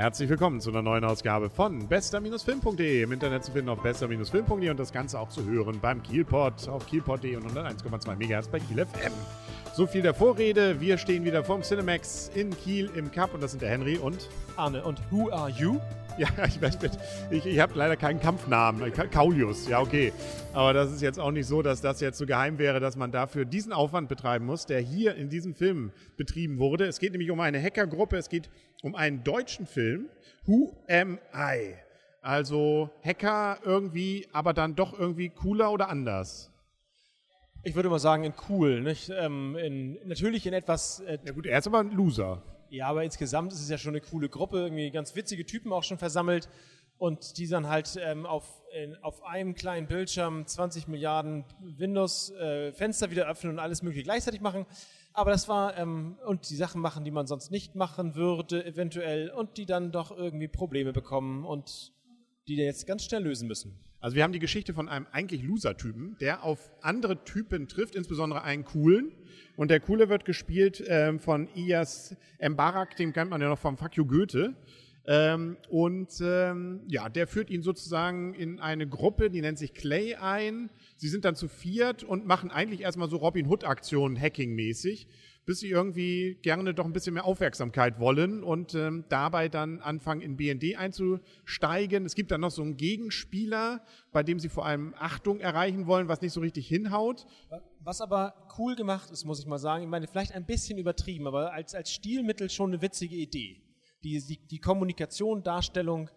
Herzlich willkommen zu einer neuen Ausgabe von bester-film.de. Im Internet zu finden auf bester-film.de und das Ganze auch zu hören beim Kielpot auf kielpot.de und 101,2 MHz bei Kiel FM. So viel der Vorrede. Wir stehen wieder vorm Cinemax in Kiel im Cup und das sind der Henry und Arne. Und who are you? Ja, ich weiß, ich, ich habe leider keinen Kampfnamen. Kaulius, ja, okay. Aber das ist jetzt auch nicht so, dass das jetzt so geheim wäre, dass man dafür diesen Aufwand betreiben muss, der hier in diesem Film betrieben wurde. Es geht nämlich um eine Hackergruppe, es geht um einen deutschen Film, Who Am I? Also Hacker irgendwie, aber dann doch irgendwie cooler oder anders. Ich würde mal sagen, in cool. Nicht? Ähm, in, natürlich in etwas. Äh, ja gut, er ist aber ein Loser. Ja, aber insgesamt ist es ja schon eine coole Gruppe, irgendwie ganz witzige Typen auch schon versammelt und die dann halt ähm, auf, in, auf einem kleinen Bildschirm 20 Milliarden Windows-Fenster äh, wieder öffnen und alles mögliche gleichzeitig machen. Aber das war, ähm, und die Sachen machen, die man sonst nicht machen würde, eventuell, und die dann doch irgendwie Probleme bekommen und die jetzt ganz schnell lösen müssen. Also wir haben die Geschichte von einem eigentlich Loser-Typen, der auf andere Typen trifft, insbesondere einen coolen. Und der coole wird gespielt ähm, von Iyas Mbarak, den kennt man ja noch vom Fuck You Goethe. Ähm, und ähm, ja, der führt ihn sozusagen in eine Gruppe, die nennt sich Clay ein. Sie sind dann zu viert und machen eigentlich erstmal so Robin Hood-Aktionen Hacking-mäßig bis sie irgendwie gerne doch ein bisschen mehr Aufmerksamkeit wollen und ähm, dabei dann anfangen, in BND einzusteigen. Es gibt dann noch so einen Gegenspieler, bei dem sie vor allem Achtung erreichen wollen, was nicht so richtig hinhaut. Was aber cool gemacht ist, muss ich mal sagen, ich meine, vielleicht ein bisschen übertrieben, aber als, als Stilmittel schon eine witzige Idee. Die, die, die Kommunikation, Darstellung,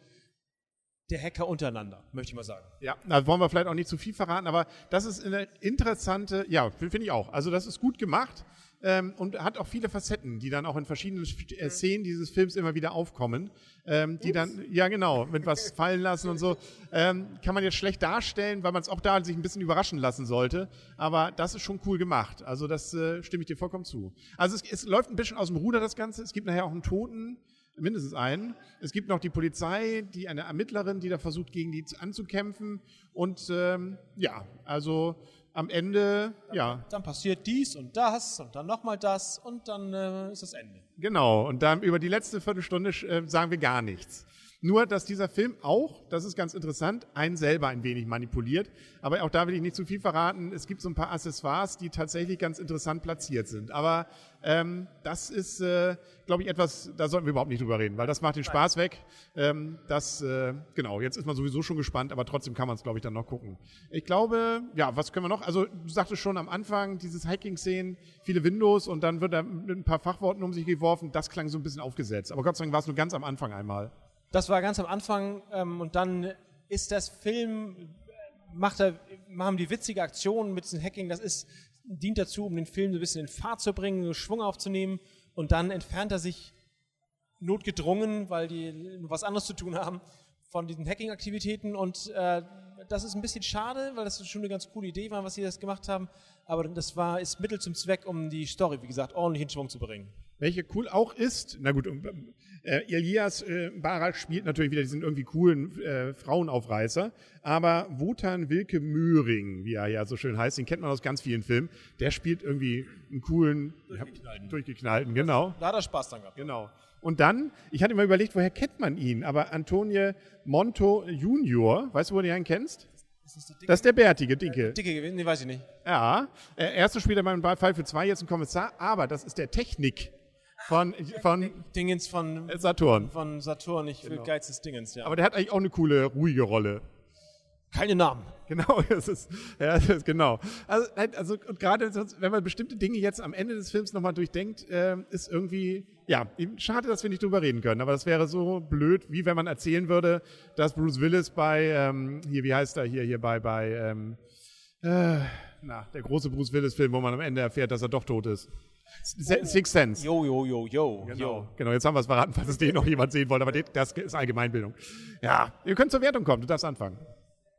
der Hacker untereinander, möchte ich mal sagen. Ja, da wollen wir vielleicht auch nicht zu viel verraten, aber das ist eine interessante, ja, finde ich auch. Also das ist gut gemacht ähm, und hat auch viele Facetten, die dann auch in verschiedenen äh, Szenen dieses Films immer wieder aufkommen, ähm, die dann, ja genau, mit was fallen lassen und so. Ähm, kann man jetzt schlecht darstellen, weil man es auch da sich ein bisschen überraschen lassen sollte, aber das ist schon cool gemacht. Also das äh, stimme ich dir vollkommen zu. Also es, es läuft ein bisschen aus dem Ruder das Ganze. Es gibt nachher auch einen Toten, mindestens einen. Es gibt noch die Polizei, die eine Ermittlerin, die da versucht, gegen die anzukämpfen. Und ähm, ja, also am Ende, dann, ja. Dann passiert dies und das und dann nochmal das und dann äh, ist das Ende. Genau, und dann über die letzte Viertelstunde äh, sagen wir gar nichts. Nur, dass dieser Film auch, das ist ganz interessant, einen selber ein wenig manipuliert. Aber auch da will ich nicht zu viel verraten. Es gibt so ein paar Accessoires, die tatsächlich ganz interessant platziert sind. Aber ähm, das ist, äh, glaube ich, etwas, da sollten wir überhaupt nicht drüber reden, weil das macht den Spaß weg. Ähm, das, äh, genau, jetzt ist man sowieso schon gespannt, aber trotzdem kann man es, glaube ich, dann noch gucken. Ich glaube, ja, was können wir noch? Also, du sagtest schon am Anfang, dieses Hacking-Szenen, viele Windows und dann wird da mit ein paar Fachworten um sich geworfen. Das klang so ein bisschen aufgesetzt. Aber Gott sei Dank war es nur ganz am Anfang einmal. Das war ganz am Anfang ähm, und dann ist das Film, macht er, machen die witzige Aktion mit diesem Hacking, das ist, dient dazu, um den Film so ein bisschen in Fahrt zu bringen, Schwung aufzunehmen. Und dann entfernt er sich notgedrungen, weil die was anderes zu tun haben, von diesen Hacking-Aktivitäten. Und äh, das ist ein bisschen schade, weil das schon eine ganz coole Idee war, was sie das gemacht haben, aber das war, ist Mittel zum Zweck, um die Story, wie gesagt, ordentlich in Schwung zu bringen. Welche cool auch ist, na gut, äh, Elias äh, Barak spielt natürlich wieder diesen irgendwie coolen äh, Frauenaufreißer, aber Wotan Wilke Möhring, wie er ja so schön heißt, den kennt man aus ganz vielen Filmen, der spielt irgendwie einen coolen, durchgeknallten, durchgeknallten genau. Da hat er Spaß dran gehabt. Genau. Und dann, ich hatte mir überlegt, woher kennt man ihn, aber Antonio Monto Junior, weißt du, wo du ihn kennst? Das ist, das ist der bärtige, dicke. Dicke gewesen, nee, weiß ich nicht. Ja, äh, erste spielt er beim Fall für zwei, jetzt ein Kommissar, aber das ist der Technik von, von Dingens von Saturn. Von Saturn, ich will genau. Geiz des Dingens, ja. Aber der hat eigentlich auch eine coole, ruhige Rolle. Keine Namen. Genau, das ist, ja, das ist genau. Also, also und gerade wenn man bestimmte Dinge jetzt am Ende des Films nochmal durchdenkt, äh, ist irgendwie, ja, schade, dass wir nicht drüber reden können. Aber das wäre so blöd, wie wenn man erzählen würde, dass Bruce Willis bei, ähm, hier, wie heißt er hier, hier bei, bei, ähm, äh, na, der große Bruce Willis-Film, wo man am Ende erfährt, dass er doch tot ist. Six Sense. Jo, jo, jo, jo. Genau, genau jetzt haben wir es verraten, falls es den noch jemand sehen wollte, aber das ist Allgemeinbildung. Ja, ihr könnt zur Wertung kommen, du darfst anfangen.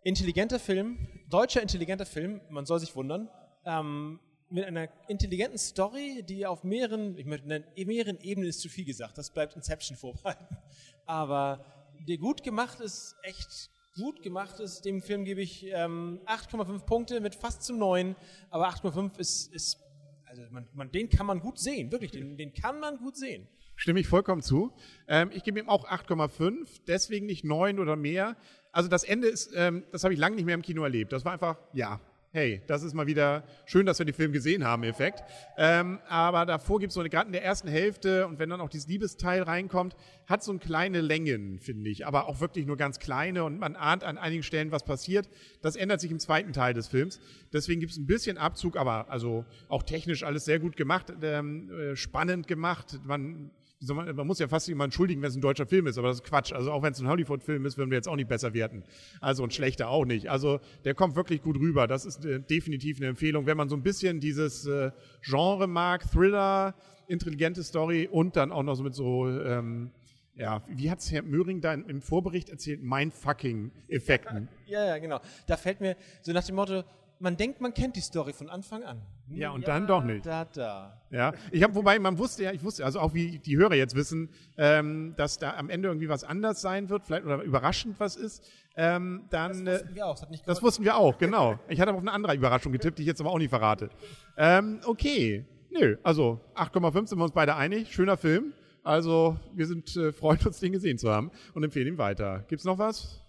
Intelligenter Film, deutscher intelligenter Film, man soll sich wundern, ähm, mit einer intelligenten Story, die auf mehreren, ich möchte nennen, mehreren Ebenen ist zu viel gesagt, das bleibt Inception vorbehalten, aber der gut gemacht ist, echt gut gemacht ist, dem Film gebe ich ähm, 8,5 Punkte mit fast zu 9, aber 8,5 ist, ist also man, man, den kann man gut sehen, wirklich, den, den kann man gut sehen. Stimme ich vollkommen zu. Ähm, ich gebe ihm auch 8,5, deswegen nicht 9 oder mehr. Also das Ende ist, ähm, das habe ich lange nicht mehr im Kino erlebt. Das war einfach, ja, hey, das ist mal wieder schön, dass wir den Film gesehen haben, Effekt. Ähm, aber davor gibt es so eine, gerade in der ersten Hälfte und wenn dann auch dieses Liebesteil reinkommt, hat so eine kleine Längen, finde ich, aber auch wirklich nur ganz kleine und man ahnt an einigen Stellen, was passiert. Das ändert sich im zweiten Teil des Films. Deswegen gibt es ein bisschen Abzug, aber also auch technisch alles sehr gut gemacht, ähm, äh, spannend gemacht. Man man, man muss ja fast jemanden entschuldigen, wenn es ein deutscher Film ist, aber das ist Quatsch. Also auch wenn es ein Hollywood-Film ist, würden wir jetzt auch nicht besser werten. Also und schlechter auch nicht. Also der kommt wirklich gut rüber. Das ist äh, definitiv eine Empfehlung, wenn man so ein bisschen dieses äh, Genre mag, Thriller, intelligente Story und dann auch noch so mit so ähm, ja, wie hat es Herr Möhring da im Vorbericht erzählt? Mindfucking-Effekten. Ja, ja, genau. Da fällt mir so nach dem Motto, man denkt, man kennt die Story von Anfang an. Hm, ja, und ja, dann doch nicht. Da, da. Ja, ich habe, wobei man wusste ja, ich wusste, also auch wie die Hörer jetzt wissen, ähm, dass da am Ende irgendwie was anders sein wird, vielleicht oder überraschend was ist. Ähm, dann, das wussten wir auch. Das, hat das wussten wir auch, genau. Ich hatte aber auf eine andere Überraschung getippt, die ich jetzt aber auch nicht verrate. Ähm, okay, nö, also 8,5 sind wir uns beide einig. Schöner Film. Also wir sind äh, freuen uns, den gesehen zu haben und empfehlen ihn weiter. Gibt's noch was?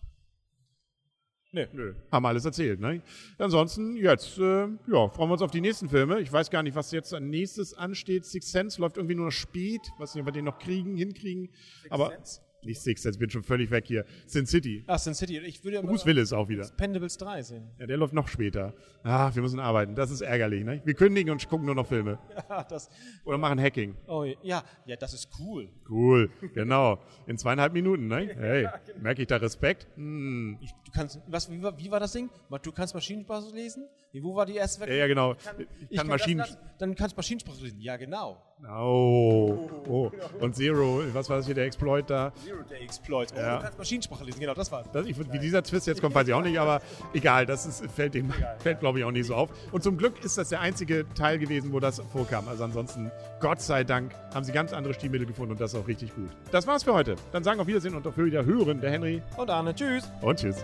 Nee. Nö. Haben alles erzählt, ne? Ansonsten, jetzt, äh, ja, freuen wir uns auf die nächsten Filme. Ich weiß gar nicht, was jetzt als nächstes ansteht. Six Sense läuft irgendwie nur noch spät. Was nicht, ob wir den noch kriegen, hinkriegen. Six Aber Sense? Nicht Six, jetzt bin ich schon völlig weg hier. Sin City. Ah, Sin City. Ich würde Bruce Willis auch wieder. Pendables 3 sehen. Ja, der läuft noch später. Ah, wir müssen arbeiten. Das ist ärgerlich, ne? Wir kündigen und gucken nur noch Filme. Ja, das. Oder machen Hacking. Oh, ja. Ja, das ist cool. Cool. Genau. In zweieinhalb Minuten, ne? Hey, ja, genau. merke ich da Respekt? Hm. Ich, du kannst, was, wie, war, wie war das Ding? Du kannst Maschinensprache lesen? Wie, wo war die erste Welt? Ja, ja, genau. Ich kann, ich kann, Maschinen. Das, das, dann kannst du Maschinensprache lesen. Ja, genau. Oh. oh. Und Zero, was war das hier, der Exploit da? Zero, der Exploit. Oh, ja. du kannst Maschinensprache lesen, genau, das war's. Das, ich, wie dieser Twist jetzt kommt, weiß ich auch nicht, aber egal, das ist, fällt, dem, fällt glaube ich, auch nicht so auf. Und zum Glück ist das der einzige Teil gewesen, wo das vorkam. Also ansonsten, Gott sei Dank, haben sie ganz andere Stilmittel gefunden und das ist auch richtig gut. Das war's für heute. Dann sagen auf Wiedersehen und auf Wiederhören der Henry. Und Arne. Tschüss. Und tschüss.